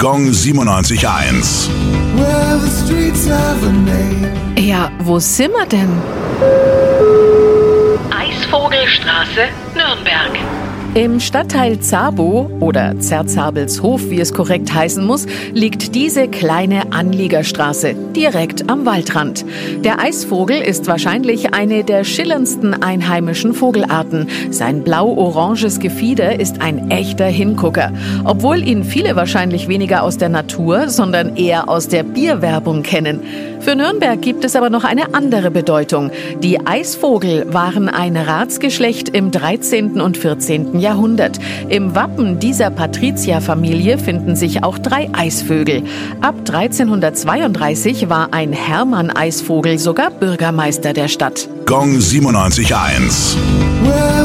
Gong 97.1. Well, the streets have a name. Ja, wo sind wir denn? Eisvogelstraße, Nürnberg. Im Stadtteil Zabo oder Zerzabelshof, wie es korrekt heißen muss, liegt diese kleine Anliegerstraße direkt am Waldrand. Der Eisvogel ist wahrscheinlich eine der schillerndsten einheimischen Vogelarten. Sein blau-oranges Gefieder ist ein echter Hingucker, obwohl ihn viele wahrscheinlich weniger aus der Natur, sondern eher aus der Bierwerbung kennen. Für Nürnberg gibt es aber noch eine andere Bedeutung. Die Eisvogel waren ein Ratsgeschlecht im 13. und 14. Jahrhundert. Im Wappen dieser Patrizierfamilie finden sich auch drei Eisvögel. Ab 1332 war ein Hermann Eisvogel sogar Bürgermeister der Stadt. Gong 97.1. Well,